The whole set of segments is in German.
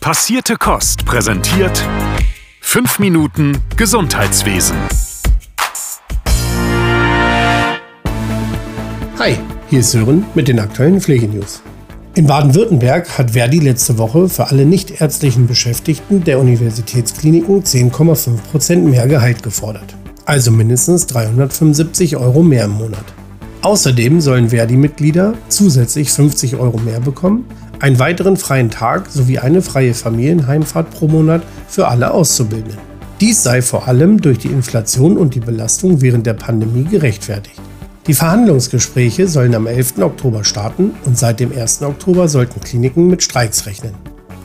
Passierte Kost präsentiert 5 Minuten Gesundheitswesen. Hi, hier ist Sören mit den aktuellen Pflegenews. In Baden-Württemberg hat Verdi letzte Woche für alle nichtärztlichen Beschäftigten der Universitätskliniken 10,5% mehr Gehalt gefordert. Also mindestens 375 Euro mehr im Monat. Außerdem sollen Verdi-Mitglieder zusätzlich 50 Euro mehr bekommen, einen weiteren freien Tag sowie eine freie Familienheimfahrt pro Monat für alle Auszubildenden. Dies sei vor allem durch die Inflation und die Belastung während der Pandemie gerechtfertigt. Die Verhandlungsgespräche sollen am 11. Oktober starten und seit dem 1. Oktober sollten Kliniken mit Streiks rechnen.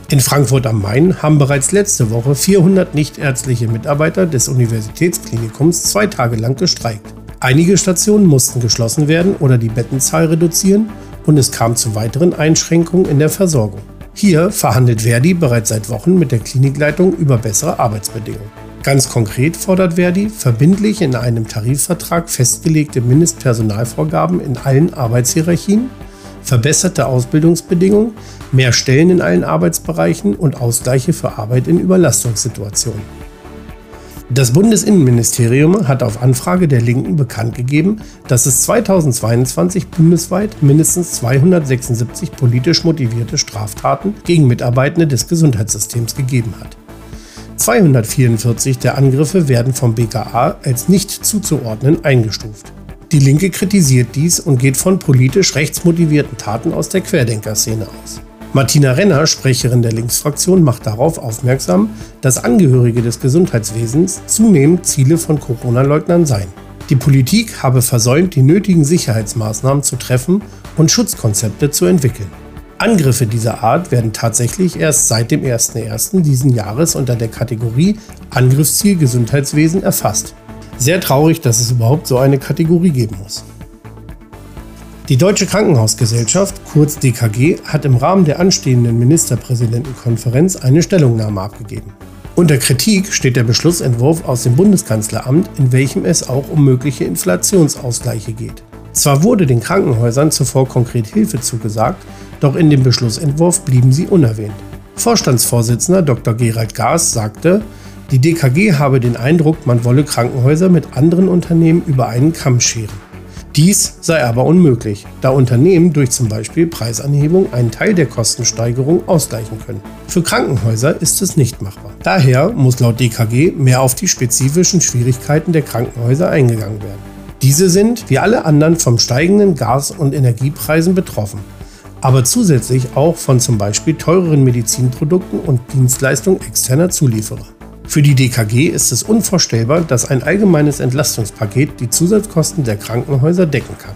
In Frankfurt am Main haben bereits letzte Woche 400 nichtärztliche Mitarbeiter des Universitätsklinikums zwei Tage lang gestreikt. Einige Stationen mussten geschlossen werden oder die Bettenzahl reduzieren und es kam zu weiteren Einschränkungen in der Versorgung. Hier verhandelt Verdi bereits seit Wochen mit der Klinikleitung über bessere Arbeitsbedingungen. Ganz konkret fordert Verdi verbindlich in einem Tarifvertrag festgelegte Mindestpersonalvorgaben in allen Arbeitshierarchien, verbesserte Ausbildungsbedingungen, mehr Stellen in allen Arbeitsbereichen und Ausgleiche für Arbeit in Überlastungssituationen. Das Bundesinnenministerium hat auf Anfrage der Linken bekannt gegeben, dass es 2022 bundesweit mindestens 276 politisch motivierte Straftaten gegen Mitarbeitende des Gesundheitssystems gegeben hat. 244 der Angriffe werden vom BKA als nicht zuzuordnen eingestuft. Die Linke kritisiert dies und geht von politisch rechtsmotivierten Taten aus der Querdenkerszene aus. Martina Renner, Sprecherin der Linksfraktion, macht darauf aufmerksam, dass Angehörige des Gesundheitswesens zunehmend Ziele von Corona-Leugnern seien. Die Politik habe versäumt, die nötigen Sicherheitsmaßnahmen zu treffen und Schutzkonzepte zu entwickeln. Angriffe dieser Art werden tatsächlich erst seit dem 01.01. diesen Jahres unter der Kategorie Angriffsziel Gesundheitswesen erfasst. Sehr traurig, dass es überhaupt so eine Kategorie geben muss. Die Deutsche Krankenhausgesellschaft, kurz DKG, hat im Rahmen der anstehenden Ministerpräsidentenkonferenz eine Stellungnahme abgegeben. Unter Kritik steht der Beschlussentwurf aus dem Bundeskanzleramt, in welchem es auch um mögliche Inflationsausgleiche geht. Zwar wurde den Krankenhäusern zuvor konkret Hilfe zugesagt, doch in dem Beschlussentwurf blieben sie unerwähnt. Vorstandsvorsitzender Dr. Gerald Gaas sagte, die DKG habe den Eindruck, man wolle Krankenhäuser mit anderen Unternehmen über einen Kamm scheren. Dies sei aber unmöglich, da Unternehmen durch zum Beispiel Preisanhebung einen Teil der Kostensteigerung ausgleichen können. Für Krankenhäuser ist es nicht machbar. Daher muss laut DKG mehr auf die spezifischen Schwierigkeiten der Krankenhäuser eingegangen werden. Diese sind, wie alle anderen, vom steigenden Gas- und Energiepreisen betroffen, aber zusätzlich auch von zum Beispiel teureren Medizinprodukten und Dienstleistungen externer Zulieferer. Für die DKG ist es unvorstellbar, dass ein allgemeines Entlastungspaket die Zusatzkosten der Krankenhäuser decken kann.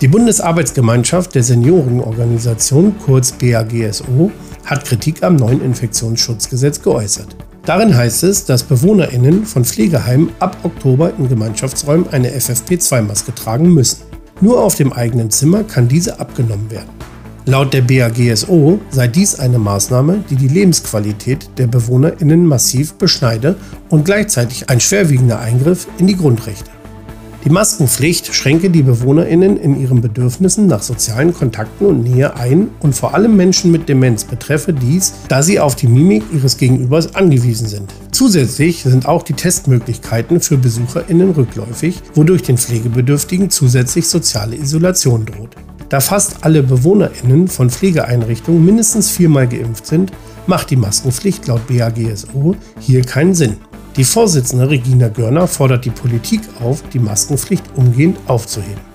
Die Bundesarbeitsgemeinschaft der Seniorenorganisation, kurz BAGSO, hat Kritik am neuen Infektionsschutzgesetz geäußert. Darin heißt es, dass BewohnerInnen von Pflegeheimen ab Oktober in Gemeinschaftsräumen eine FFP2-Maske tragen müssen. Nur auf dem eigenen Zimmer kann diese abgenommen werden. Laut der BAGSO sei dies eine Maßnahme, die die Lebensqualität der BewohnerInnen massiv beschneide und gleichzeitig ein schwerwiegender Eingriff in die Grundrechte. Die Maskenpflicht schränke die BewohnerInnen in ihren Bedürfnissen nach sozialen Kontakten und Nähe ein und vor allem Menschen mit Demenz betreffe dies, da sie auf die Mimik ihres Gegenübers angewiesen sind. Zusätzlich sind auch die Testmöglichkeiten für BesucherInnen rückläufig, wodurch den Pflegebedürftigen zusätzlich soziale Isolation droht. Da fast alle BewohnerInnen von Pflegeeinrichtungen mindestens viermal geimpft sind, macht die Maskenpflicht laut BAGSO hier keinen Sinn. Die Vorsitzende Regina Görner fordert die Politik auf, die Maskenpflicht umgehend aufzuheben.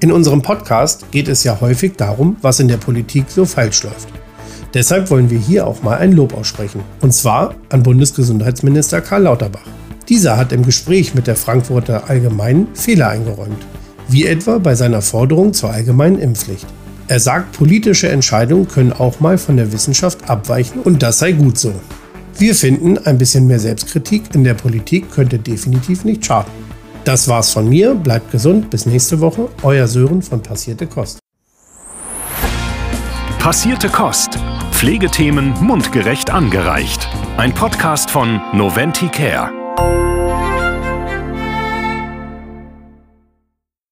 In unserem Podcast geht es ja häufig darum, was in der Politik so falsch läuft. Deshalb wollen wir hier auch mal ein Lob aussprechen. Und zwar an Bundesgesundheitsminister Karl Lauterbach. Dieser hat im Gespräch mit der Frankfurter Allgemeinen Fehler eingeräumt wie etwa bei seiner Forderung zur allgemeinen Impfpflicht. Er sagt, politische Entscheidungen können auch mal von der Wissenschaft abweichen und das sei gut so. Wir finden, ein bisschen mehr Selbstkritik in der Politik könnte definitiv nicht schaden. Das war's von mir, bleibt gesund, bis nächste Woche, euer Sören von Passierte Kost. Passierte Kost. Pflegethemen mundgerecht angereicht. Ein Podcast von Noventi Care.